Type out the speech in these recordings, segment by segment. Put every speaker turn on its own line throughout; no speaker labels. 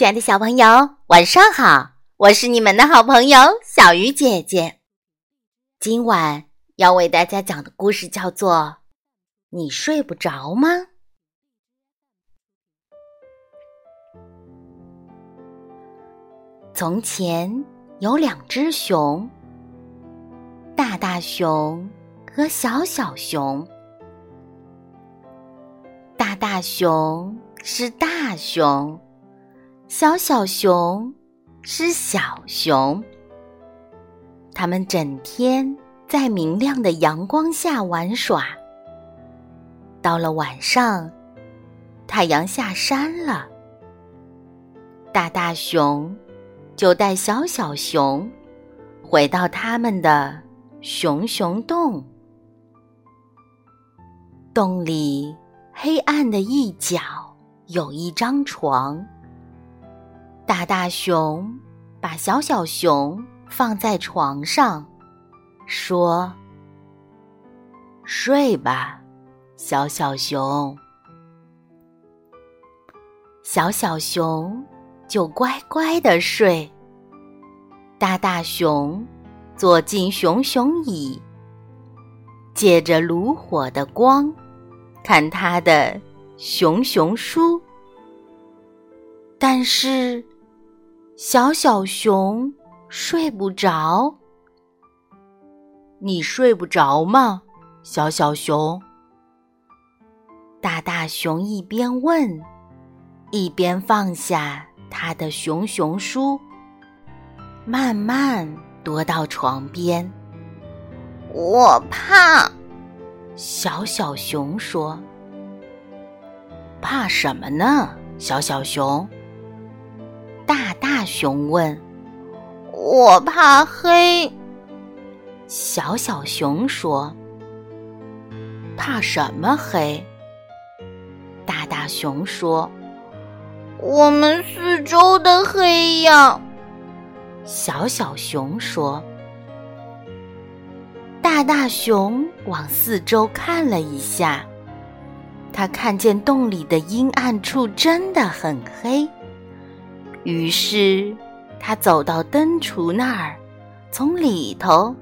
亲爱的小朋友，晚上好！我是你们的好朋友小鱼姐姐。今晚要为大家讲的故事叫做《你睡不着吗》。从前有两只熊，大大熊和小小熊。大大熊是大熊。小小熊是小熊，它们整天在明亮的阳光下玩耍。到了晚上，太阳下山了，大大熊就带小小熊回到他们的熊熊洞。洞里黑暗的一角有一张床。大大熊把小小熊放在床上，说：“睡吧，小小熊。”小小熊就乖乖的睡。大大熊坐进熊熊椅，借着炉火的光，看他的熊熊书，但是。小小熊睡不着，你睡不着吗？小小熊。大大熊一边问，一边放下他的熊熊书，慢慢踱到床边。
我怕。
小小熊说：“怕什么呢？”小小熊。大大熊问：“
我怕黑。”
小小熊说：“怕什么黑？”大大熊说：“
我们四周的黑呀。”
小小熊说：“大大熊往四周看了一下，他看见洞里的阴暗处真的很黑。”于是，他走到灯橱那儿，从里头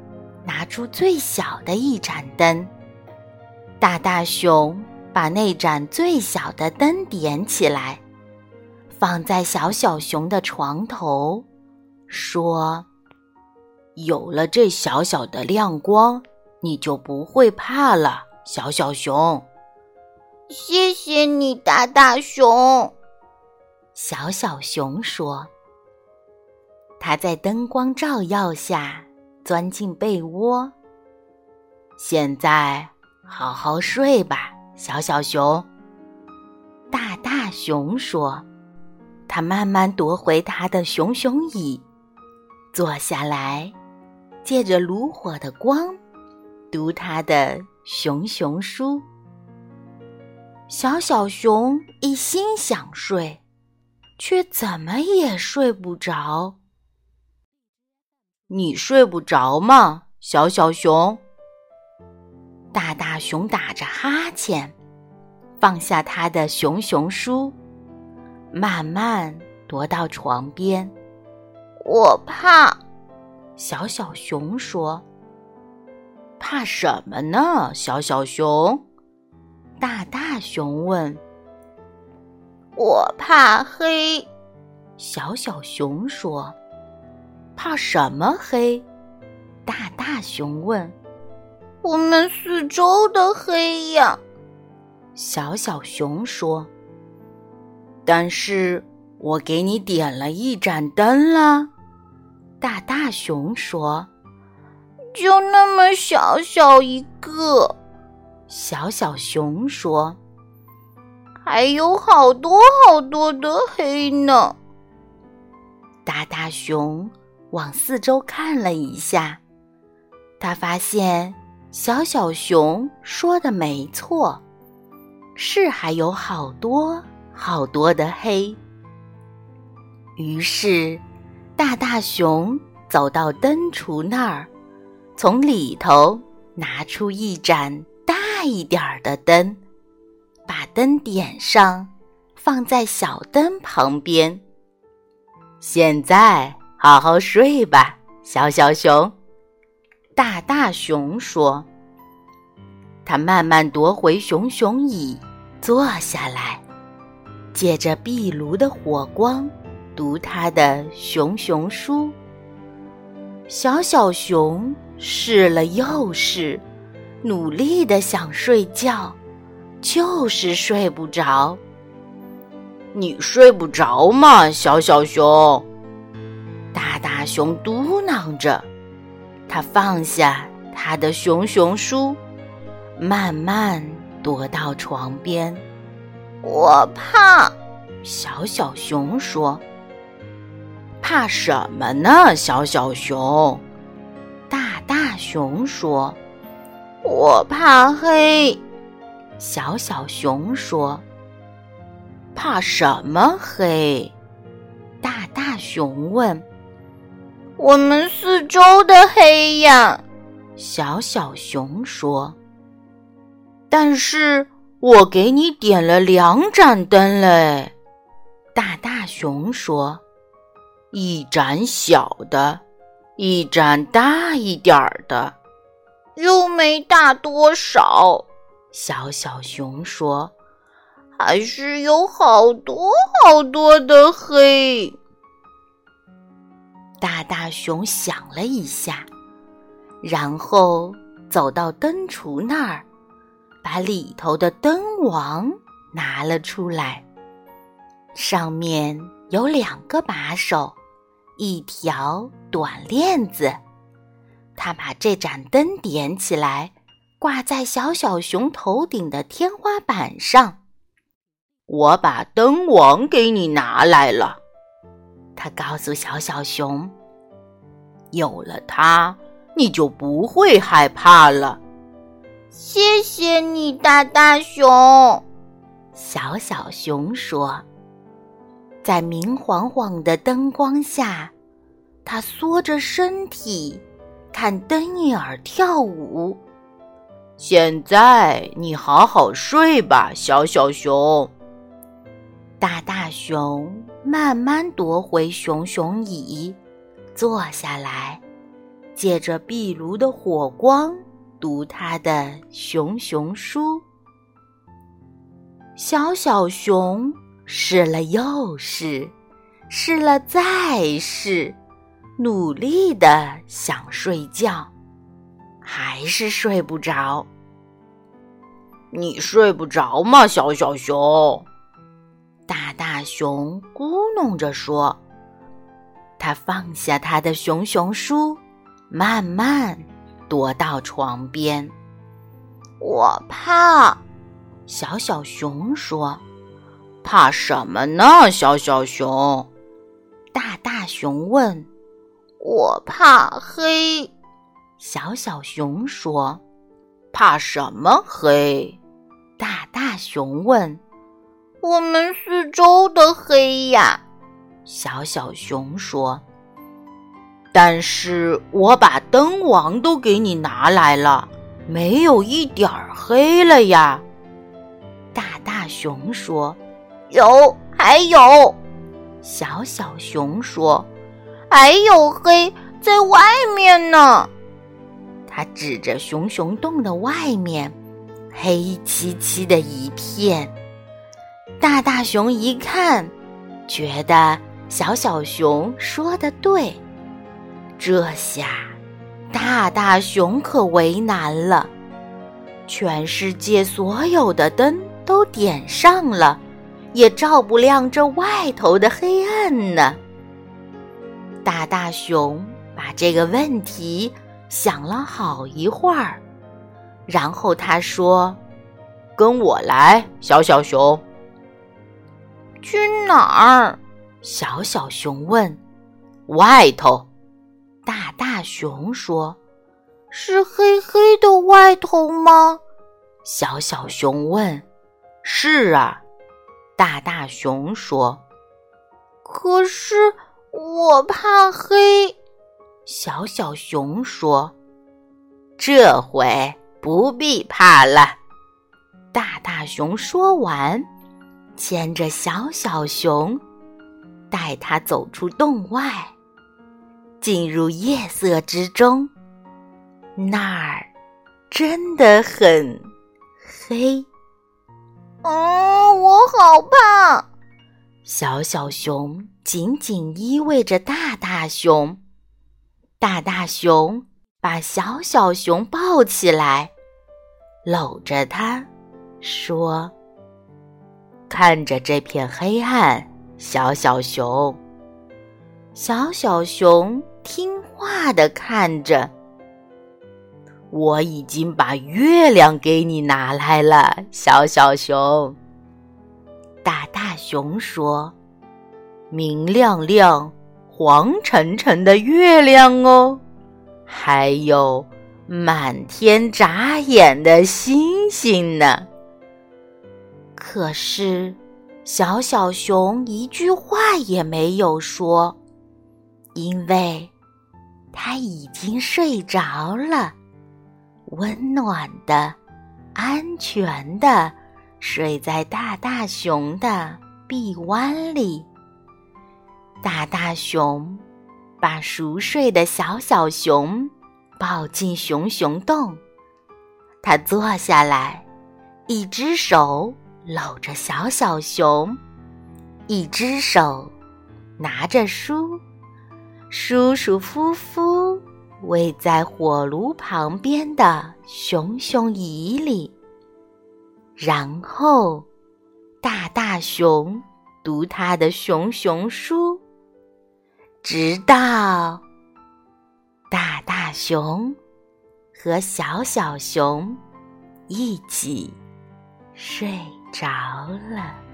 拿出最小的一盏灯。大大熊把那盏最小的灯点起来，放在小小熊的床头，说：“有了这小小的亮光，你就不会怕了，小小熊。”
谢谢你，大大熊。
小小熊说：“它在灯光照耀下钻进被窝。现在好好睡吧，小小熊。”大大熊说：“他慢慢夺回他的熊熊椅，坐下来，借着炉火的光，读他的熊熊书。”小小熊一心想睡。却怎么也睡不着。你睡不着吗，小小熊？大大熊打着哈欠，放下他的熊熊书，慢慢踱到床边。
我怕。
小小熊说：“怕什么呢，小小熊？”大大熊问。
我怕黑，
小小熊说：“怕什么黑？”大大熊问：“
我们四周的黑呀。”
小小熊说：“但是我给你点了一盏灯了。”大大熊说：“
就那么小小一个。”
小小熊说。
还有好多好多的黑呢。
大大熊往四周看了一下，他发现小小熊说的没错，是还有好多好多的黑。于是，大大熊走到灯橱那儿，从里头拿出一盏大一点儿的灯。把灯点上，放在小灯旁边，现在好好睡吧，小小熊。”大大熊说。他慢慢夺回熊熊椅，坐下来，借着壁炉的火光，读他的熊熊书。小小熊试了又试，努力的想睡觉，就是睡不着。你睡不着吗，小小熊？大大熊嘟囔着，他放下他的熊熊书。慢慢躲到床边，
我怕。
小小熊说：“怕什么呢？”小小熊，大大熊说：“
我怕黑。”
小小熊说：“怕什么黑？”大大熊问：“
我们四周的黑呀。”
小小熊说。但是我给你点了两盏灯嘞，大大熊说：“一盏小的，一盏大一点儿的，
又没大多少。”
小小熊说：“
还是有好多好多的黑。”
大大熊想了一下，然后走到灯橱那儿。把里头的灯王拿了出来，上面有两个把手，一条短链子。他把这盏灯点起来，挂在小小熊头顶的天花板上。我把灯王给你拿来了，他告诉小小熊：“有了它，你就不会害怕了。”
谢谢你，大大熊。
小小熊说：“在明晃晃的灯光下，它缩着身体看灯影儿跳舞。现在你好好睡吧，小小熊。”大大熊慢慢夺回熊熊椅，坐下来，借着壁炉的火光。读他的熊熊书，小小熊试了又试，试了再试，努力的想睡觉，还是睡不着。你睡不着吗，小小熊？大大熊咕哝着说。他放下他的熊熊书，慢慢。踱到床边，
我怕。
小小熊说：“怕什么呢？”小小熊，大大熊问：“
我怕黑。”
小小熊说：“怕什么黑？”大大熊问：“
我们四周的黑呀。”
小小熊说。但是我把灯王都给你拿来了，没有一点儿黑了呀。大大熊说：“
有，还有。”
小小熊说：“
还有黑在外面呢。”
他指着熊熊洞的外面，黑漆漆的一片。大大熊一看，觉得小小熊说的对。这下，大大熊可为难了。全世界所有的灯都点上了，也照不亮这外头的黑暗呢。大大熊把这个问题想了好一会儿，然后他说：“跟我来，小小熊。”
去哪儿？
小小熊问。外头。大大熊说：“
是黑黑的外头吗？”
小小熊问。“是啊。”大大熊说。
“可是我怕黑。”
小小熊说。“这回不必怕了。”大大熊说完，牵着小小熊带他走出洞外，进入夜色之中。那儿真的很黑。
嗯，我好怕。
小小熊紧紧依偎着大大熊，大大熊把小小熊抱起来，搂着它，说：“看着这片黑暗，小小熊。”小小熊听话的看着。我已经把月亮给你拿来了，小小熊。大大熊说：“明亮亮、黄澄澄的月亮哦，还有满天眨眼的星星呢。”可是，小小熊一句话也没有说，因为他已经睡着了。温暖的、安全的睡在大大熊的臂弯里。大大熊把熟睡的小小熊抱进熊熊洞，他坐下来，一只手搂着小小熊，一只手拿着书，舒舒服服。偎在火炉旁边的熊熊椅里，然后大大熊读他的熊熊书，直到大大熊和小小熊一起睡着了。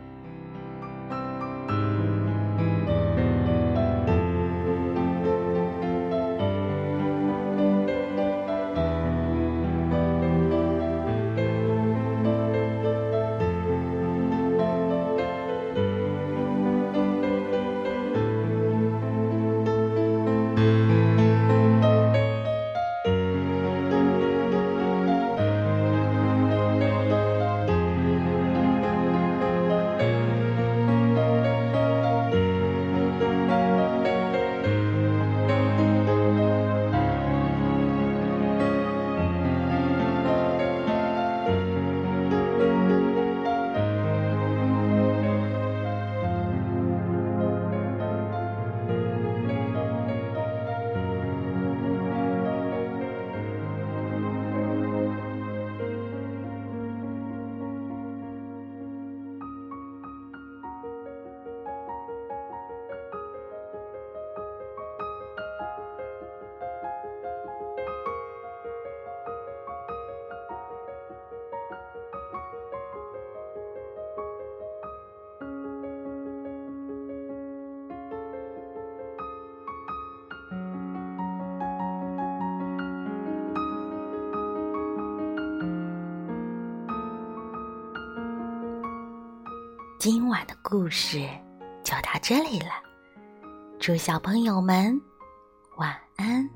今晚的故事就到这里了，祝小朋友们晚安。